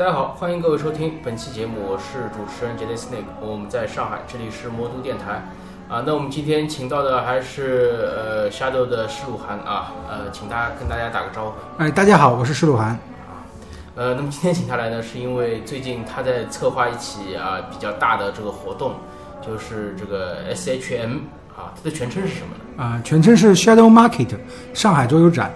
大家好，欢迎各位收听本期节目，我是主持人杰雷斯内克，我们在上海，这里是魔都电台。啊，那我们今天请到的还是呃 Shadow 的施鲁涵啊，呃，请大家跟大家打个招呼。哎，大家好，我是施鲁涵。呃，那么今天请他来呢，是因为最近他在策划一起啊比较大的这个活动，就是这个 SHM 啊，它的全称是什么呢？啊、全称是 Shadow Market 上海桌游展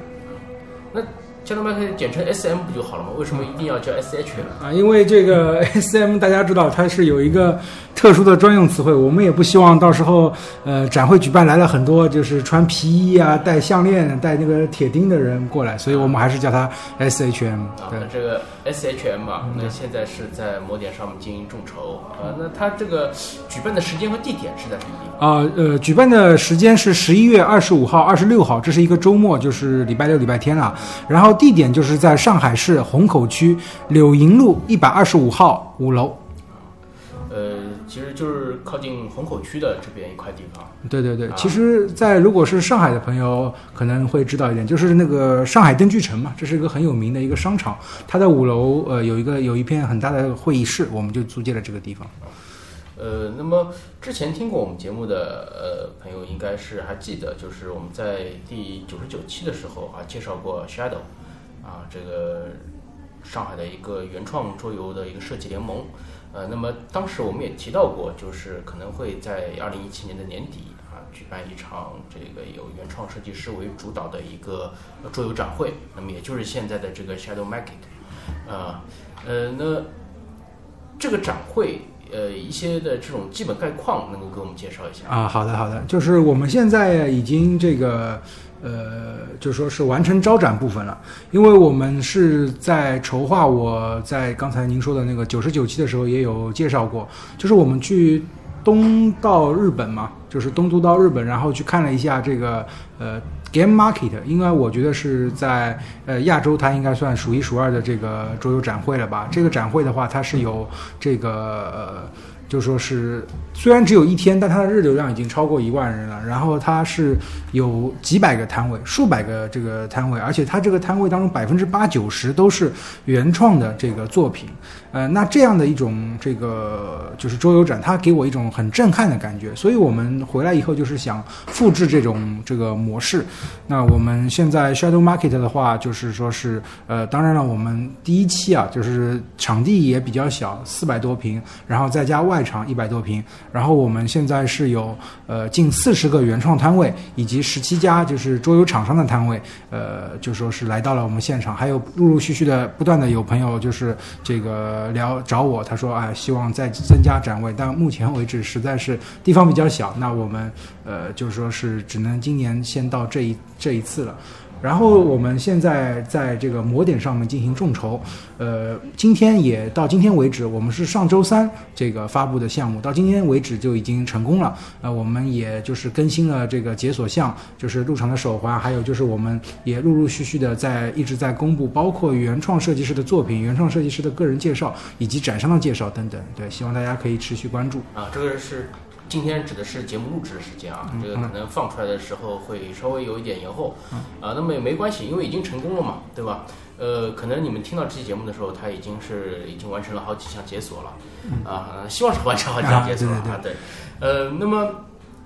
叫他们简称 SM 不就好了吗？为什么一定要叫 S H 呢啊、因为这个 SM 大家知道它是有一个特殊的专用词汇，我们也不希望到时候呃展会举办来了很多就是穿皮衣啊、戴项链、戴那个铁钉的人过来，所以我们还是叫它 SHM。啊，这个 SHM 啊，那现在是在摩点上面进行众筹啊。那它这个举办的时间和地点是在什么地方？啊，呃，举办的时间是十一月二十五号、二十六号，这是一个周末，就是礼拜六、礼拜天了。然后地点就是在上海市虹口区柳营路一百二十五号五楼。呃，其实就是靠近虹口区的这边一块地方。对对对啊，其实，在如果是上海的朋友可能会知道一点，就是那个上海灯具城嘛，这是一个很有名的一个商场，它在五楼呃有一个有一片很大的会议室，我们就租借了这个地方。呃，那么之前听过我们节目的呃朋友应该是还记得，就是我们在第九十九期的时候啊介绍过 Shadow 啊这个上海的一个原创桌游的一个设计联盟。呃，那么当时我们也提到过，就是可能会在二零一七年的年底啊举办一场这个由原创设计师为主导的一个桌游展会，那么也就是现在的这个 Shadow Market。啊呃，那这个展会呃一些的这种基本概况，能够给我们介绍一下？啊，好的好的，就是我们现在已经这个呃，就说是完成招展部分了，因为我们是在筹划，我在刚才您说的那个九十九期的时候也有介绍过，就是我们去东到日本嘛，就是东都到日本，然后去看了一下这个呃 Game Market，应该我觉得是在呃亚洲它应该算数一数二的这个桌游展会了吧。这个展会的话，它是有这个呃。就说是虽然只有一天，但它的日流量已经超过一万人了。然后它是有几百个摊位，数百个这个摊位，而且它这个摊位当中百分之八九十都是原创的这个作品。呃，那这样的一种这个就是桌游展，它给我一种很震撼的感觉。所以我们回来以后就是想复制这种这个模式。那我们现在 Shadow Market 的话，就是说是呃，当然了，我们第一期啊，就是场地也比较小，四百多平，然后再加外场一百多平，然后我们现在是有呃近四十个原创摊位，以及十七家就是桌游厂商的摊位，呃，就说是来到了我们现场，还有陆陆续续的不断的有朋友就是这个聊找我，他说哎，希望再增加展位，但目前为止实在是地方比较小，那我们呃就是说是只能今年先到这一这一次了。然后我们现在在这个模点上面进行众筹，呃，今天也到今天为止，我们是上周三这个发布的项目，到今天为止就已经成功了。呃，我们也就是更新了这个解锁项，就是入场的手环，还有就是我们也陆陆续续的在一直在公布，包括原创设计师的作品、原创设计师的个人介绍以及展商的介绍等等。对，希望大家可以持续关注。啊，这个是今天指的是节目录制的时间啊，嗯这个可能放出来的时候会稍微有一点延后，啊，那么也没关系，因为已经成功了嘛，对吧？呃，可能你们听到这期节目的时候，它已经是已经完成了好几项解锁了，啊，希望是完成好几项解锁了嗯啊对啊，对，呃，那么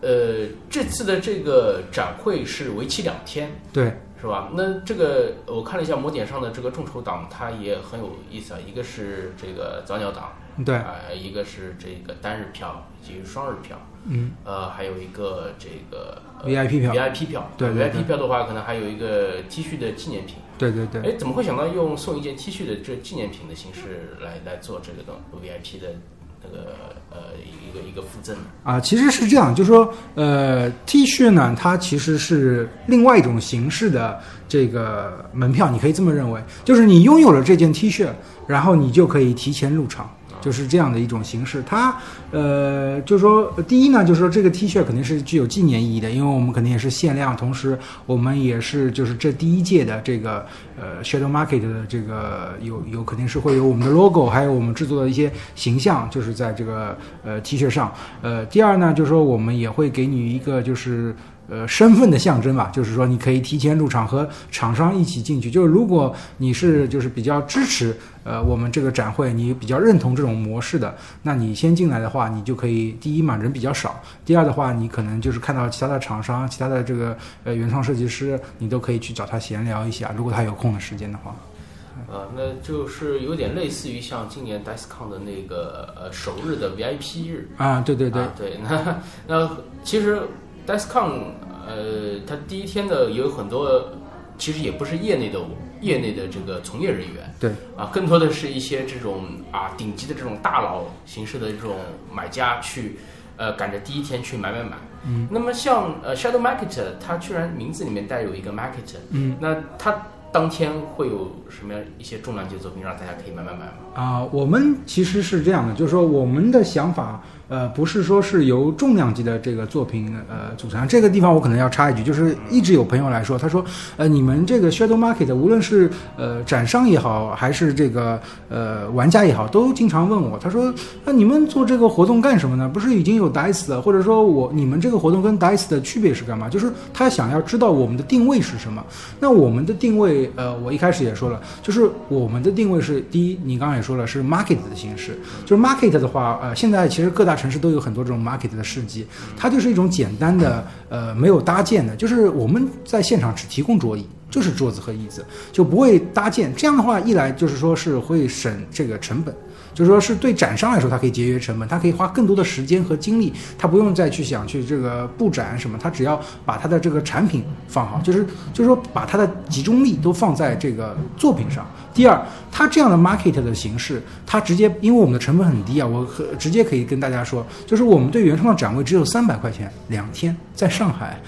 呃，这次的这个展会是为期两天，对，是吧？那这个我看了一下魔点上的这个众筹档，它也很有意思啊。一个是这个早鸟档，对，啊、一个是这个单日票以及双日票，嗯呃，还有一个这个、呃、，VIP 票，VIP 票，对对对 VIP 票的话，可能还有一个 T 恤的纪念品。对对对。哎，怎么会想到用送一件 T 恤的这纪念品的形式来来做这个东 VIP 的那个呃一个一个附赠呢？啊，其实是这样，就是说，呃，T 恤呢，它其实是另外一种形式的这个门票，你可以这么认为，就是你拥有了这件 T 恤，然后你就可以提前入场。就是这样的一种形式，它呃，就是说，第一呢，就是说这个 T 恤肯定是具有纪念意义的，因为我们肯定也是限量，同时我们也是就是这第一届的这个呃 Shadow Market 的这个有有肯定是会有我们的 logo，还有我们制作的一些形象，就是在这个呃 T 恤上。呃，第二呢，就是说我们也会给你一个就是呃身份的象征吧，就是说你可以提前入场和厂商一起进去。就是如果你是就是比较支持呃我们这个展会，你比较认同这种模式的，那你先进来的话，你就可以第一嘛人比较少，第二的话你可能就是看到其他的厂商、其他的这个呃原创设计师，你都可以去找他闲聊一下，如果他有空的时间的话。呃，那就是有点类似于像今年 DICECON 的那个呃首日的 VIP 日啊，对对对啊对，那那其实 DICECON 呃，它第一天的有很多，其实也不是业内的业内的这个从业人员，对啊，更多的是一些这种啊顶级的这种大佬形式的这种买家去呃赶着第一天去买买买。嗯，那么像呃 Shadow Market，它居然名字里面带有一个 market，嗯那它当天会有什么样一些重量级的作品让大家可以买买买吗？啊，我们其实是这样的，就是说我们的想法，呃，不是说是由重量级的这个作品呃组成。这个地方我可能要插一句，就是一直有朋友来说，他说，呃，你们这个 Shadow Market 无论是呃展商也好，还是这个呃玩家也好，都经常问我，他说，那你们做这个活动干什么呢？不是已经有 Dice 了，或者说我你们这个活动跟 Dice 的区别是干嘛？就是他想要知道我们的定位是什么。那我们的定位，呃，我一开始也说了，就是我们的定位是第一，你刚刚也说了是 market 的形式，就是 market 的话，呃，现在其实各大城市都有很多这种 market 的市集，它就是一种简单的，呃，没有搭建的，就是我们在现场只提供桌椅。就是桌子和椅子，就不会搭建。这样的话，一来就是说是会省这个成本，就是说是对展商来说，它可以节约成本，它可以花更多的时间和精力，它不用再去想去这个布展什么，它只要把它的这个产品放好，就是就是说把它的集中力都放在这个作品上。第二，它这样的 market 的形式，它直接因为我们的成本很低啊，我可直接可以跟大家说，就是我们对原创的展位只有三百块钱两天，在上海，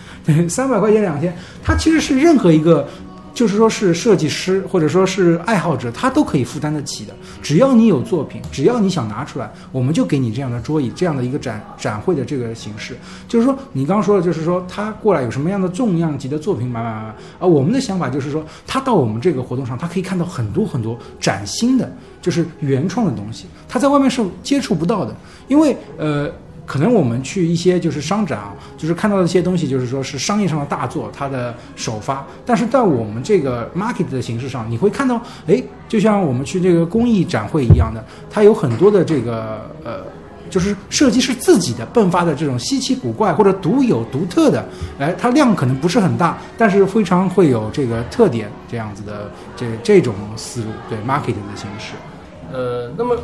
三百块钱两天，它其实是任何一个。就是说是设计师或者说是爱好者，他都可以负担得起的。只要你有作品，只要你想拿出来，我们就给你这样的桌椅，这样的一个展展会的这个形式。就是说，你刚刚说的，就是说他过来有什么样的重量级的作品买买买买啊？我们的想法就是说，他到我们这个活动上，他可以看到很多很多崭新的，就是原创的东西，他在外面是接触不到的，因为呃。可能我们去一些就是商展啊，就是看到的一些东西，就是说是商业上的大作，它的首发。但是在我们这个 market 的形式上，你会看到，哎，就像我们去这个工艺展会一样的，它有很多的这个呃，就是设计师自己的迸发的这种稀奇古怪或者独有独特的，哎，它量可能不是很大，但是非常会有这个特点，这样子的这这种思路，对 market 的形式。呃，那么。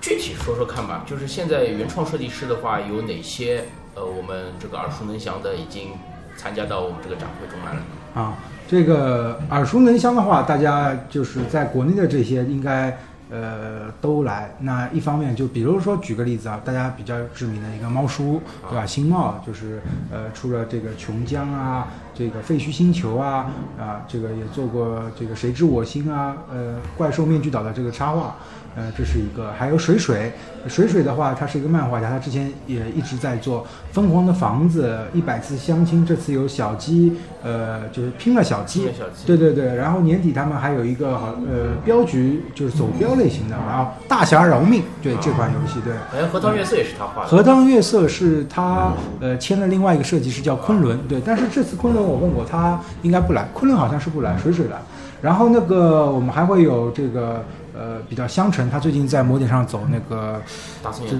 具体说说看吧，就是现在原创设计师的话，有哪些呃，我们这个耳熟能详的已经参加到我们这个展会中来了？啊，这个耳熟能详的话，大家就是在国内的这些应该呃都来。那一方面就比如说举个例子啊，大家比较知名的一个猫叔，对吧？新茂就是呃出了这个琼浆啊，这个废墟星球啊，啊这个也做过这个谁知我心啊，呃怪兽面具岛的这个插画。呃，这是一个，还有水水，水水的话，他是一个漫画家，他之前也一直在做《疯狂的房子》《一百次相亲》，这次有小鸡，呃，就是拼了小鸡，对对对，然后年底他们还有一个好，呃，镖局就是走镖类型的，然后大侠饶命，对这款游戏，对。好像荷塘月色也是他画的。荷塘月色是他呃签了另外一个设计师叫昆仑，对，但是这次昆仑我问过他应该不来，昆仑好像是不来，水水来。然后那个我们还会有这个。呃，比较香醇，他最近在摩点上走那个，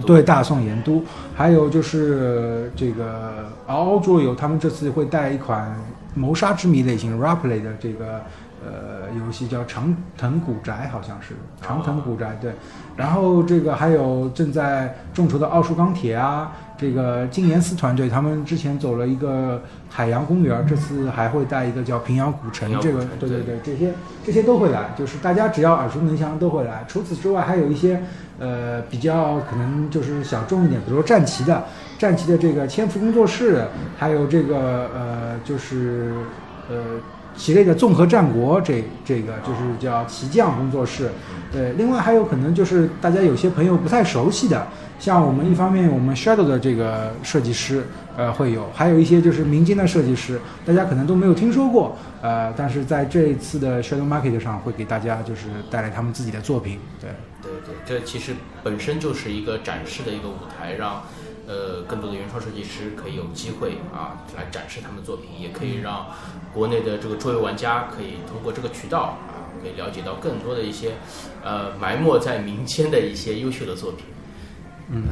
对大宋盐都，还有就是这个嗷嗷桌游，他们这次会带一款谋杀之谜类型 （Raplay） 的这个呃游戏，叫长藤古宅，好像是长藤古宅，对。然后这个还有正在众筹的奥数钢铁啊。这个金岩寺团队，他们之前走了一个海洋公园，这次还会带一个叫平遥古城。这个，对对对，这些这些都会来，就是大家只要耳熟能详都会来。除此之外，还有一些呃比较可能就是小众一点，比如说战旗的战旗的这个千福工作室，还有这个呃就是呃其类的综合战国，这这个就是叫旗将工作室。对，另外还有可能就是大家有些朋友不太熟悉的。像我们一方面，我们 Shadow 的这个设计师，呃，会有，还有一些就是民间的设计师，大家可能都没有听说过，呃，但是在这一次的 Shadow Market 上，会给大家就是带来他们自己的作品，对，对对，这其实本身就是一个展示的一个舞台，让。呃更多的原创设计师可以有机会啊来展示他们的作品，也可以让国内的这个桌游玩家可以通过这个渠道啊，可以了解到更多的一些呃埋没在民间的一些优秀的作品。嗯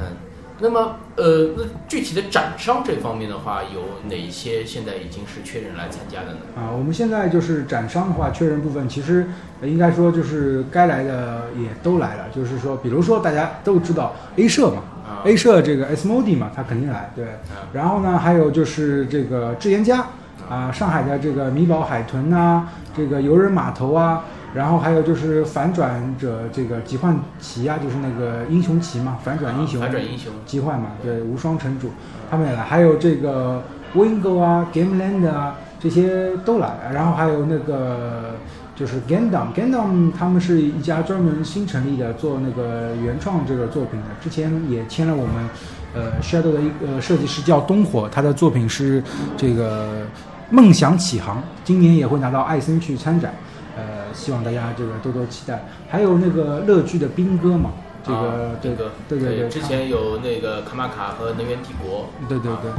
那么呃，那具体的展商这方面的话，有哪些现在已经是确认来参加的呢？啊，我们现在就是展商的话，确认部分其实呃应该说就是该来的也都来了，就是说，比如说大家都知道 A 社嘛啊，A 社这个 S Modi 嘛，他肯定来，对。啊然后呢，还有就是这个智研家啊，上海的这个米宝海豚呐、这个游人码头啊，然后还有就是反转者这个集幻旗啊，就是那个英雄旗嘛，反转英雄，反转英雄，集幻嘛，对，无双城主他们也来，还有这个 Wingo 啊，Gameland 啊，这些都来，然后还有那个就是 Gundam，Gundam 他们是一家专门新成立的做那个原创这个作品的，之前也签了我们呃 Shadow 的一个设计师叫东火，他的作品是这个梦想起航，今年也会拿到艾森去参展，呃，希望大家这个多多期待。还有那个乐剧的兵哥嘛，这个、啊对这个对对对，之前有那个卡玛卡和能源帝国，对对对。啊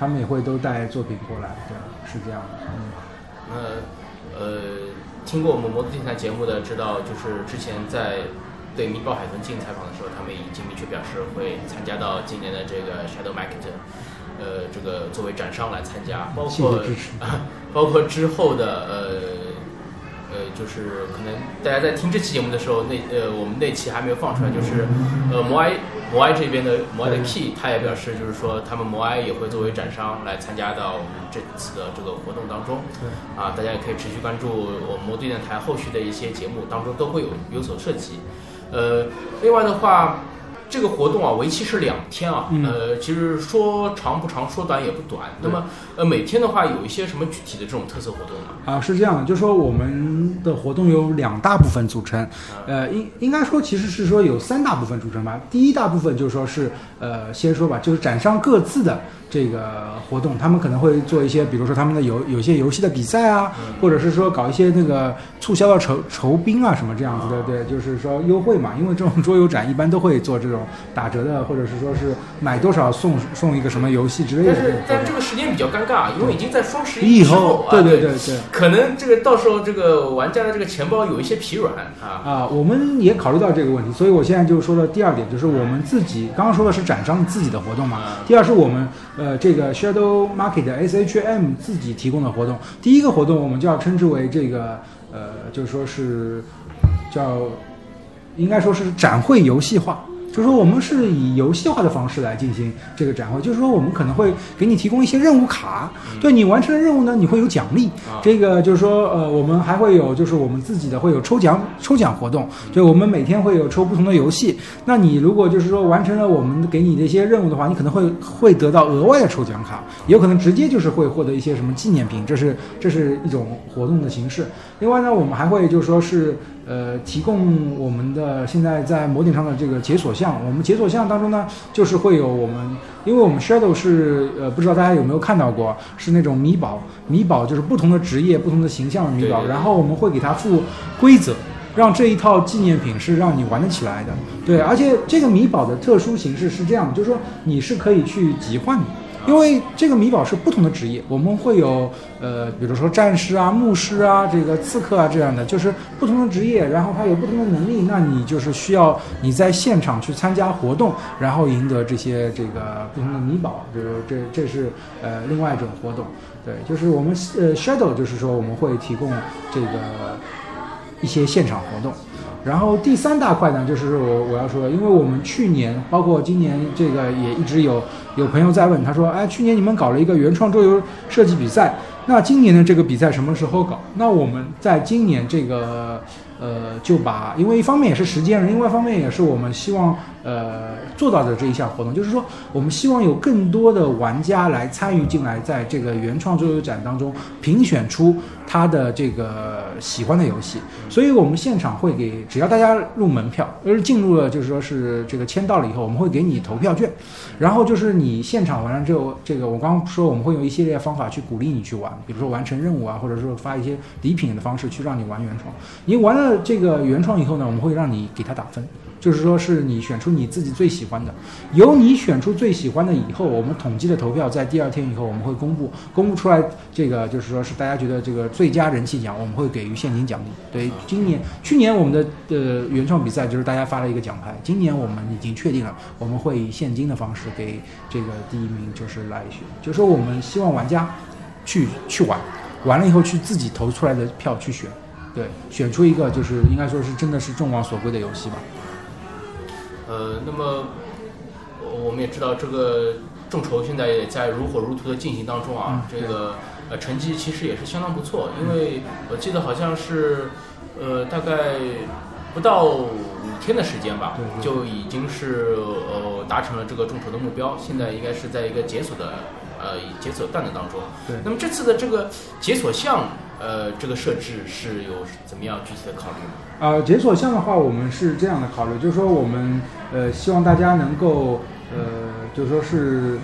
他们也会都带作品过来，对，是这样的。嗯，那呃，听过我们摩托电台节目的知道，就是之前在对米报海豚进行采访的时候，他们已经明确表示会参加到今年的这个 Shadow Market，呃，这个作为展商来参加，包括。包括之后的呃呃，就是可能大家在听这期节目的时候，那呃我们那期还没有放出来，就是呃摩埃摩埃这边的摩埃的 Key，他也表示就是说他们摩埃也会作为展商来参加到我们这次的这个活动当中。对啊，大家也可以持续关注我们摩对电台后续的一些节目当中都会有有所涉及。呃，另外的话，这个活动啊，为期是两天啊，嗯呃，其实说长不长，说短也不短。那么，呃，每天的话有一些什么具体的这种特色活动吗？啊，是这样的，就是说我们的活动有两大部分组成，呃，应应该说其实是说有三大部分组成吧。第一大部分就是说是呃，先说吧，就是展商各自的这个活动，他们可能会做一些，比如说他们的游有些游戏的比赛啊，或者是说搞一些那个促销的酬酬宾啊什么这样子的，对，就是说优惠嘛。因为这种桌游展一般都会做这种打折的，或者是说是买多少送送一个什么游戏之类的但是。但这个时间比较尴尬，因为已经在双十一之后后，啊，对对对对，可能这个到时候这个玩家的这个钱包有一些疲软啊。啊，我们也考虑到这个问题，所以我现在就说了第二点，就是我们自己刚刚说的是展商自己的活动嘛，第二是我们呃这个 Shadow Market SHM 自己提供的活动。第一个活动我们就要称之为这个呃，就是说是叫应该说是展会游戏化。就是说，我们是以游戏化的方式来进行这个展会。就是说，我们可能会给你提供一些任务卡，对你完成的任务呢，你会有奖励。啊这个就是说，呃，我们还会有就是我们自己的会有抽奖抽奖活动，就我们每天会有抽不同的游戏。那你如果就是说完成了我们给你的一些任务的话，你可能会会得到额外的抽奖卡，也有可能直接就是会获得一些什么纪念品，这是这是一种活动的形式。另外呢，我们还会就是说是呃提供我们的现在在模顶上的这个解锁项，我们解锁项当中呢，就是会有我们，因为我们 Shadow 是呃不知道大家有没有看到过，是那种米宝，米宝就是不同的职业、不同的形象的米宝，对对对然后我们会给它附规则。让这一套纪念品是让你玩得起来的，对，而且这个米宝的特殊形式是这样，就是说你是可以去集换的，因为这个米宝是不同的职业，我们会有呃，比如说战士啊、牧师啊、这个刺客啊这样的，就是不同的职业，然后它有不同的能力，那你就是需要你在现场去参加活动，然后赢得这些这个不同的米宝，比如这这是呃另外一种活动，对，就是我们呃 Shadow 就是说我们会提供这个一些现场活动。然后第三大块呢，就是我我要说的，因为我们去年包括今年这个也一直有有朋友在问，他说，哎，去年你们搞了一个原创桌游设计比赛，那今年的这个比赛什么时候搞？那我们在今年这个呃，就把，因为一方面也是时间，另外一方面也是我们希望呃做到的这一项活动，就是说我们希望有更多的玩家来参与进来，在这个原创桌游展当中评选出他的这个喜欢的游戏，所以我们现场会给，只要大家入门票，而进入了就是说是这个签到了以后，我们会给你投票券，然后就是你现场完了之后，这个我刚刚说我们会用一系列方法去鼓励你去玩，比如说完成任务啊，或者说发一些礼品的方式去让你玩原创。你玩了这个原创以后呢，我们会让你给他打分，就是说是你选出你你自己最喜欢的。由你选出最喜欢的以后，我们统计的投票在第二天以后我们会公布，公布出来这个就是说是大家觉得这个最佳人气奖，我们会给予现金奖励。对，今年去年我们的呃原创比赛就是大家发了一个奖牌，今年我们已经确定了，我们会以现金的方式给这个第一名就是来选，就是说我们希望玩家去去玩，玩了以后去自己投出来的票去选。对，选出一个就是应该说是真的是众望所归的游戏吧。呃，那么我们也知道这个众筹现在也在如火如荼的进行当中啊，这个呃成绩其实也是相当不错，因为我记得好像是呃大概不到五天的时间吧，就已经是呃达成了这个众筹的目标，现在应该是在一个解锁的呃解锁段的当中。对，那么这次的这个解锁项。呃，这个设置是有怎么样具体的考虑吗？呃，解锁项的话，我们是这样的考虑，就是说我们呃希望大家能够呃，就说是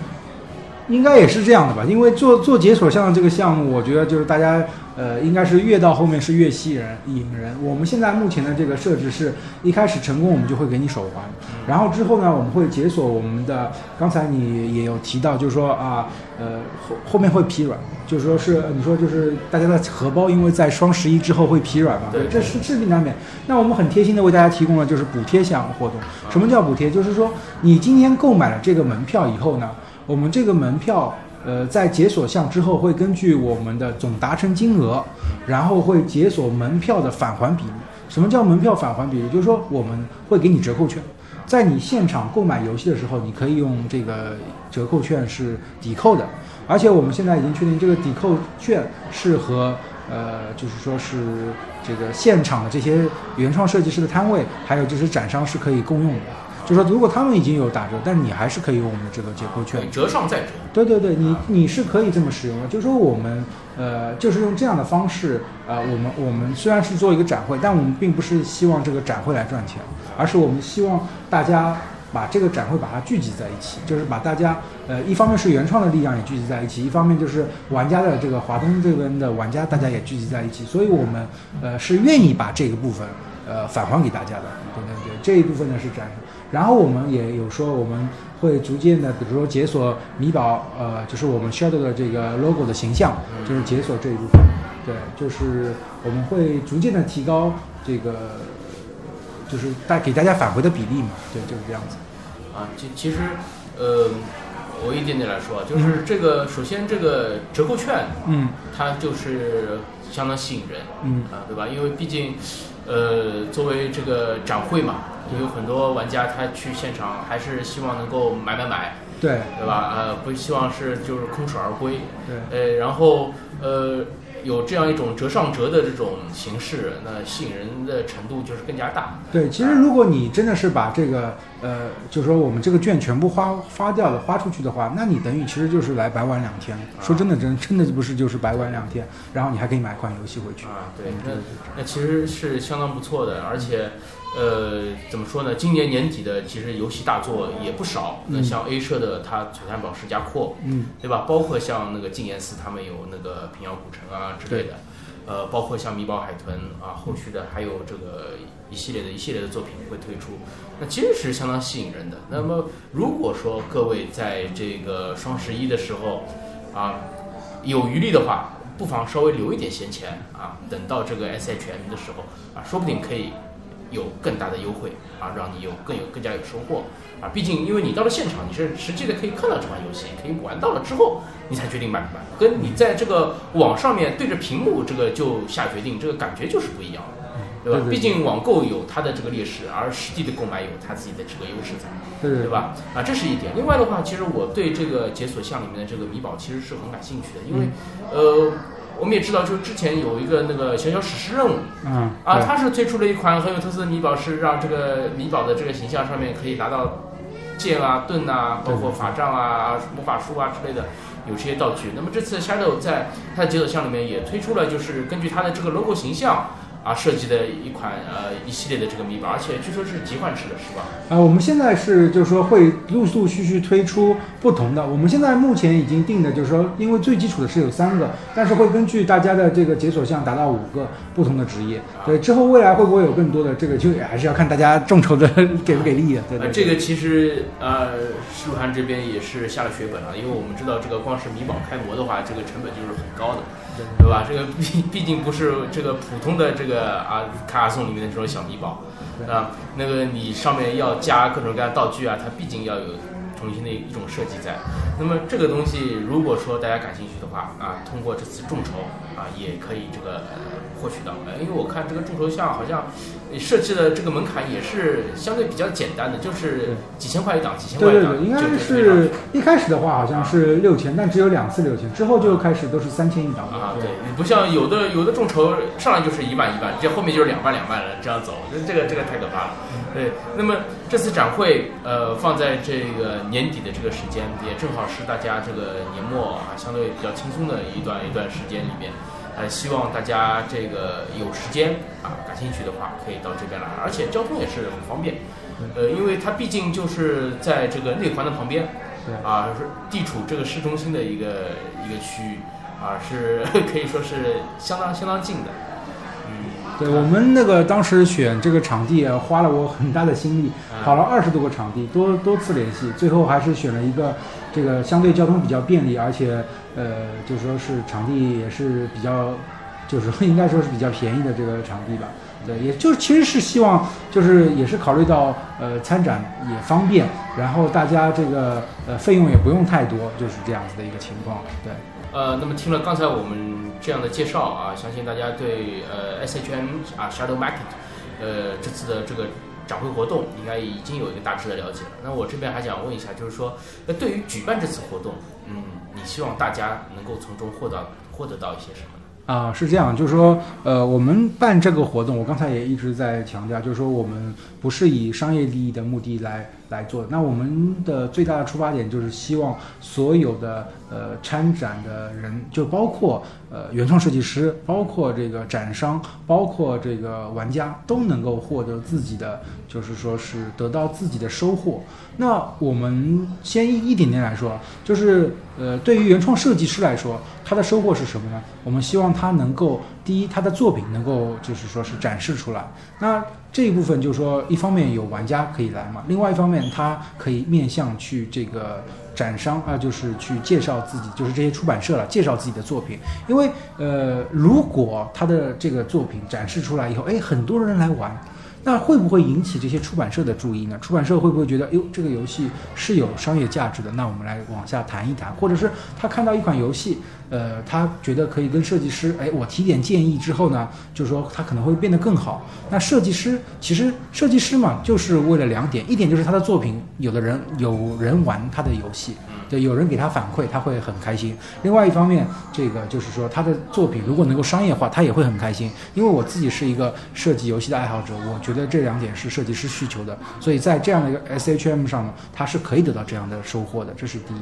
应该也是这样的吧，因为做做解锁项的这个项目，我觉得就是大家。呃，应该是越到后面是越吸引人，引人。我们现在目前的这个设置是一开始成功，我们就会给你手环，然后之后呢，我们会解锁我们的。刚才你也有提到，就是说啊，呃，后后面会疲软，就是说是你说就是大家的荷包，因为在双十一之后会疲软嘛，对，这是势必难免。那我们很贴心的为大家提供了就是补贴项目活动。什么叫补贴？就是说你今天购买了这个门票以后呢，我们这个门票。呃，在解锁项之后，会根据我们的总达成金额，然后会解锁门票的返还比例。什么叫门票返还比例？就是说我们会给你折扣券，在你现场购买游戏的时候，你可以用这个折扣券是抵扣的。而且我们现在已经确定，这个抵扣券是和呃，就是说是这个现场的这些原创设计师的摊位，还有就是展商是可以共用的。就说如果他们已经有打折，但你还是可以用我们的这个折扣券，折上再折。对对对，你你是可以这么使用的。就是说我们呃，就是用这样的方式，呃，我们我们虽然是做一个展会，但我们并不是希望这个展会来赚钱，而是我们希望大家把这个展会把它聚集在一起，就是把大家呃，一方面是原创的力量也聚集在一起，一方面就是玩家的这个华东这边的玩家大家也聚集在一起，所以我们呃是愿意把这个部分呃返还给大家的。对对对，这一部分呢是展。然后我们也有说，我们会逐渐的，比如说解锁米宝，呃，就是我们 Shadow 的这个 logo 的形象，就是解锁这一部分。对，就是我们会逐渐的提高这个，就是大给大家返回的比例嘛。对，就是这样子。啊，其其实，呃，我一点点来说，就是这个，首先这个折扣券，嗯，它就是相当吸引人，嗯，啊，对吧？因为毕竟，呃，作为这个展会嘛。有很多玩家他去现场还是希望能够买买买，对对吧？呃，不希望是就是空手而归，对。呃，然后呃有这样一种折上折的这种形式，那吸引人的程度就是更加大。对，其实如果你真的是把这个呃，就是说我们这个券全部花花掉了花出去的话，那你等于其实就是来白玩两天。说真的，真真的不是就是白玩两天，然后你还可以买款游戏回去啊。对，那那其实是相当不错的，而且。呃，怎么说呢？今年年底的其实游戏大作也不少。那像 A 社的它《璀璨宝石》加扩，嗯，对吧？包括像那个静言寺他们有那个平遥古城啊之类的，呃，包括像米宝海豚啊，后续的还有这个一系列的一系列的作品会推出，那其实是相当吸引人的。那么如果说各位在这个双十一的时候啊有余力的话，不妨稍微留一点闲钱啊，等到这个 SHM 的时候啊，说不定可以。有更大的优惠啊，让你有更有更加有收获啊！毕竟，因为你到了现场，你是实际的可以看到这款游戏，可以玩到了之后，你才决定买不买。跟你在这个网上面对着屏幕这个就下决定，这个感觉就是不一样的，对吧？毕竟网购有它的这个劣势，而实际的购买有它自己的这个优势在，对吧？啊，这是一点。另外的话，其实我对这个解锁项里面的这个米宝其实是很感兴趣的，因为呃。我们也知道，就之前有一个那个小小史诗任务，嗯，啊，它是推出了一款很有特色的米宝，是让这个米宝的这个形象上面可以拿到剑啊、盾啊，包括法杖啊、魔法书啊之类的，有这些道具。那么这次 Shadow 在它的解锁项里面也推出了，就是根据它的这个 logo 形象啊设计的一款呃一系列的这个米宝，而且据说是集换式的，是吧？啊，我们现在是就是说会陆陆续续推出不同的。我们现在目前已经定的就是说，因为最基础的是有三个，但是会根据大家的这个解锁项达到五个不同的职业。对，之后未来会不会有更多的这个，就还是要看大家众筹的 给不给力啊。对对呃，这个其实呃，石鲁汉这边也是下了血本了，因为我们知道这个光是米宝开模的话，这个成本就是很高的，对吧？这个毕毕竟不是这个普通的这个啊卡卡颂里面的这种小米宝，啊，那个你上面要加各种各样的道具啊，它毕竟要有重新的一种设计在。那么这个东西，如果说大家感兴趣的话啊，通过这次众筹啊，也可以这个呃获取到。呃，因为我看这个众筹项好像呃设置的这个门槛也是相对比较简单的，就是几千块一档，几千块一档，对对对，应该是一开始的话好像是六千，但只有两次六千，之后就开始都是三千一档啊，对，不像有的有的众筹上来就是一万一万，这后面就是两万两万了，这样走，这这个这个太可怕了。对，那么这次展会呃放在这个年底的这个时间，也正好是大家这个年末啊相对比较轻松的一段一段时间里面，呃，希望大家这个有时间啊感兴趣的话，可以到这边来，而且交通也是很方便，呃，因为它毕竟就是在这个内环的旁边，对啊，是地处这个市中心的一个一个区域。啊，是 可以说是相当相当近的，嗯，对我们那个当时选这个场地啊，花了我很大的心力，跑了二十多个场地，多多次联系，最后还是选了一个这个相对交通比较便利，而且呃，就说是场地也是比较，就是 应该说是比较便宜的这个场地吧。对，也就是其实是希望，就是也是考虑到呃参展也方便，然后大家这个呃费用也不用太多，就是这样子的一个情况。对。呃，那么听了刚才我们这样的介绍啊，相信大家对呃 SHM 啊 Shadow Market，呃这次的这个展会活动应该已经有一个大致的了解了。那我这边还想问一下，就是说，呃对于举办这次活动，嗯，你希望大家能够从中获得获得到一些什么？啊，是这样，就是说，呃，我们办这个活动，我刚才也一直在强调，就是说，我们不是以商业利益的目的来来做的。那我们的最大的出发点就是希望所有的呃参展的人，就包括呃原创设计师，包括这个展商，包括这个玩家，都能够获得自己的，就是说是得到自己的收获。那我们先一一点点来说，就是呃，对于原创设计师来说，他的收获是什么呢？我们希望他能够，第一，他的作品能够就是说是展示出来。那这一部分就是说，一方面有玩家可以来嘛，另外一方面他可以面向去这个展商啊，就是去介绍自己，就是这些出版社了，介绍自己的作品。因为呃，如果他的这个作品展示出来以后，哎，很多人来玩。那会不会引起这些出版社的注意呢？出版社会不会觉得，哟，这个游戏是有商业价值的？那我们来往下谈一谈，或者是他看到一款游戏，呃，他觉得可以跟设计师，哎，我提点建议之后呢，就是说他可能会变得更好。那设计师其实设计师嘛，就是为了两点，一点就是他的作品，有的人有人玩他的游戏，对，有人给他反馈，他会很开心。另外一方面，这个就是说他的作品如果能够商业化，他也会很开心。因为我自己是一个设计游戏的爱好者，我觉觉得这两点是设计师需求的，所以在这样的一个 SHM 上呢，它是可以得到这样的收获的，这是第一。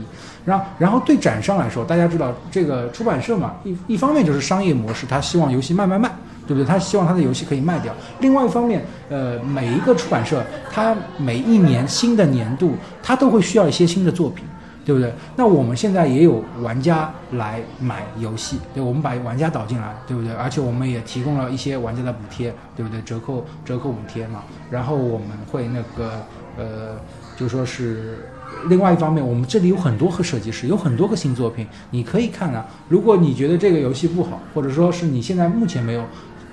然后，然后对展商来说，大家知道这个出版社嘛，一一方面就是商业模式，他希望游戏卖卖卖。对不对？他希望他的游戏可以卖掉。另外一方面，呃，每一个出版社，他每一年新的年度，他都会需要一些新的作品，对不对？那我们现在也有玩家来买游戏，对，我们把玩家导进来，对不对？而且我们也提供了一些玩家的补贴，对不对？折扣折扣补贴嘛。然后我们会那个呃，就说是。另外一方面，我们这里有很多个设计师，有很多个新作品，你可以看啊。如果你觉得这个游戏不好，或者说是你现在目前没有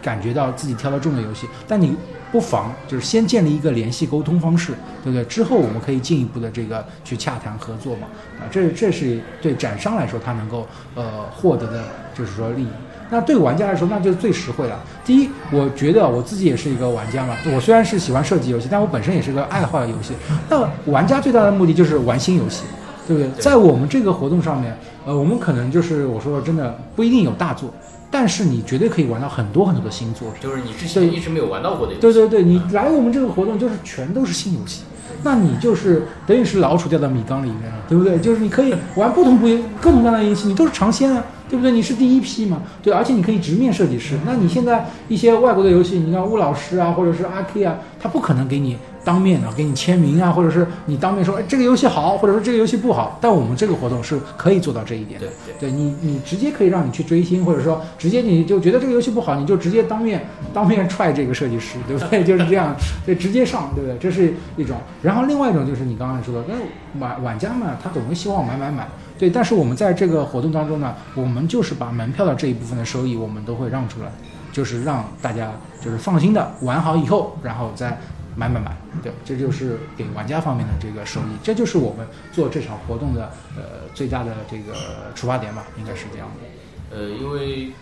感觉到自己挑到重的游戏，但你不妨就是先建立一个联系沟通方式，对不对？之后我们可以进一步的这个去洽谈合作嘛。啊，这这是对展商来说他能够呃获得的，就是说利益。那对玩家来说，那就是最实惠了。第一，我觉得我自己也是一个玩家嘛。我虽然是喜欢射击游戏，但我本身也是个爱好的游戏。那玩家最大的目的就是玩新游戏，对对不对？对在我们这个活动上面，呃，我们可能就是我说真的不一定有大作，但是你绝对可以玩到很多很多的新作品。就是你之前一直没有玩到过的游戏。对对对，你来我们这个活动就是全都是新游戏，那你就是等于是老鼠掉到米缸里面了，对不对？就是你可以玩不同不各种各样的游戏，你都是尝鲜啊，对不对？你是第一批嘛，对，而且你可以直面设计师。那你现在一些外国的游戏，你看乌老师啊，或者是阿 K 啊，他不可能给你当面啊，给你签名啊，或者是你当面说，哎，这个游戏好，或者说这个游戏不好。但我们这个活动是可以做到这一点的。对对对你，你直接可以让你去追星，或者说直接你就觉得这个游戏不好，你就直接当面当面踹这个设计师，对不对？就是这样，对，直接上，对不对？这是一种。然后另外一种就是你刚刚说的，那玩玩家嘛，他总会希望买买买，对。但是我们在这个活动当中呢，我们就是把门票的这一部分的收益，我们都会让出来，就是让大家就是放心的玩好以后，然后再。买买买，对，这就是给玩家方面的这个收益，这就是我们做这场活动的呃最大的这个出发点吧，应该是这样的。呃，因为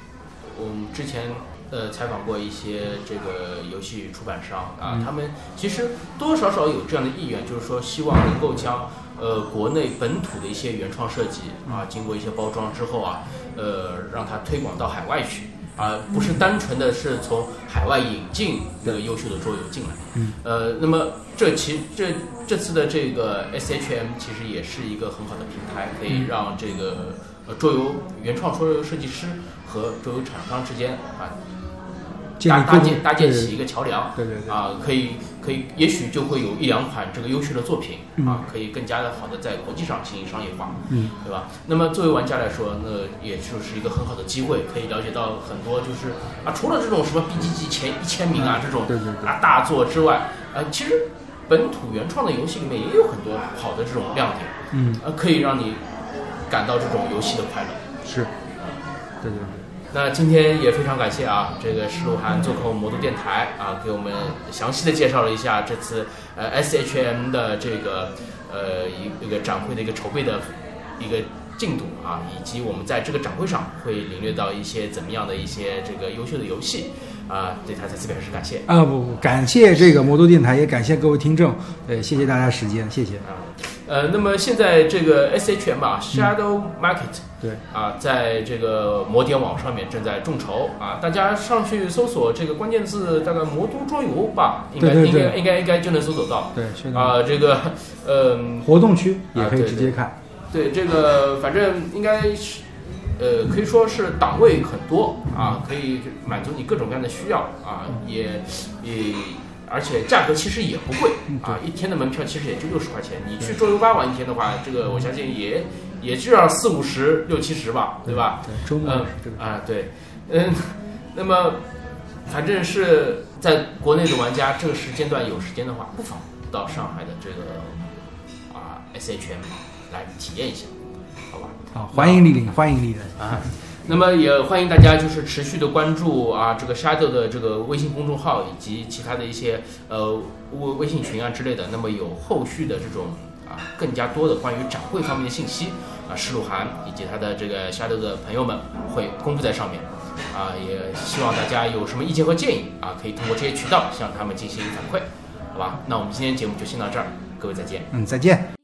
我们之前呃采访过一些这个游戏出版商啊，嗯他们其实多多少少有这样的意愿，就是说希望能够将呃国内本土的一些原创设计啊，经过一些包装之后啊，呃，让它推广到海外去。啊，不是单纯的是从海外引进这个优秀的桌游进来，嗯，呃，那么这其这这次的这个 SHM 其实也是一个很好的平台，可以让这个呃桌游原创桌游设计师和桌游厂商之间啊搭搭建搭建起一个桥梁，对对对。啊，可以可以，也许就会有一两款这个优秀的作品嗯。啊，可以更加的好的在国际上进行商业化，嗯，对吧？那么作为玩家来说，那也就是一个很好的机会，可以了解到很多就是啊，除了这种什么 BGG 前一千名啊这种啊大作之外，啊，其实本土原创的游戏里面也有很多好的这种亮点，嗯，呃，可以让你感到这种游戏的快乐。是，对对对。那今天也非常感谢啊，这个施鹿晗做客我们魔都电台啊，给我们详细的介绍了一下这次呃 SHM 的这个呃一一个展会的一个筹备的一个进度啊，以及我们在这个展会上会领略到一些怎么样的一些这个优秀的游戏啊，对他再次表示感谢啊不不，感谢这个魔都电台，也感谢各位听众，呃，谢谢大家时间，谢谢。啊。呃，那么现在这个 SHM 啊，Shadow Market 对，啊，在这个魔点网上面正在众筹啊，大家上去搜索这个关键字，大概魔都桌游吧，应该应该应该应该就能搜索到对。啊。这个，呃、活动区也可以啊对直接看。对这个，反正应该是，呃，可以说是档位很多啊，可以满足你各种各样的需要啊，也也。而且价格其实也不贵嗯啊，一天的门票其实也就六十块钱。你去桌游吧玩一天的话，这个我相信也也就要四五十、六七十吧，对吧？对，周末。啊，对，嗯，那么反正是在国内的玩家这个时间段有时间的话，不妨到上海的这个啊 SHM 来体验一下，好吧？好，欢迎莅临，欢迎莅临。啊，那么也欢迎大家就是持续的关注啊这个 Shadow 的这个微信公众号以及其他的一些呃微微信群啊之类的。那么有后续的这种啊更加多的关于展会方面的信息啊，施鲁涵以及他的这个 Shadow 的朋友们会公布在上面。啊，也希望大家有什么意见和建议啊，可以通过这些渠道向他们进行反馈，好吧？那我们今天节目就先到这儿，各位再见。嗯，再见。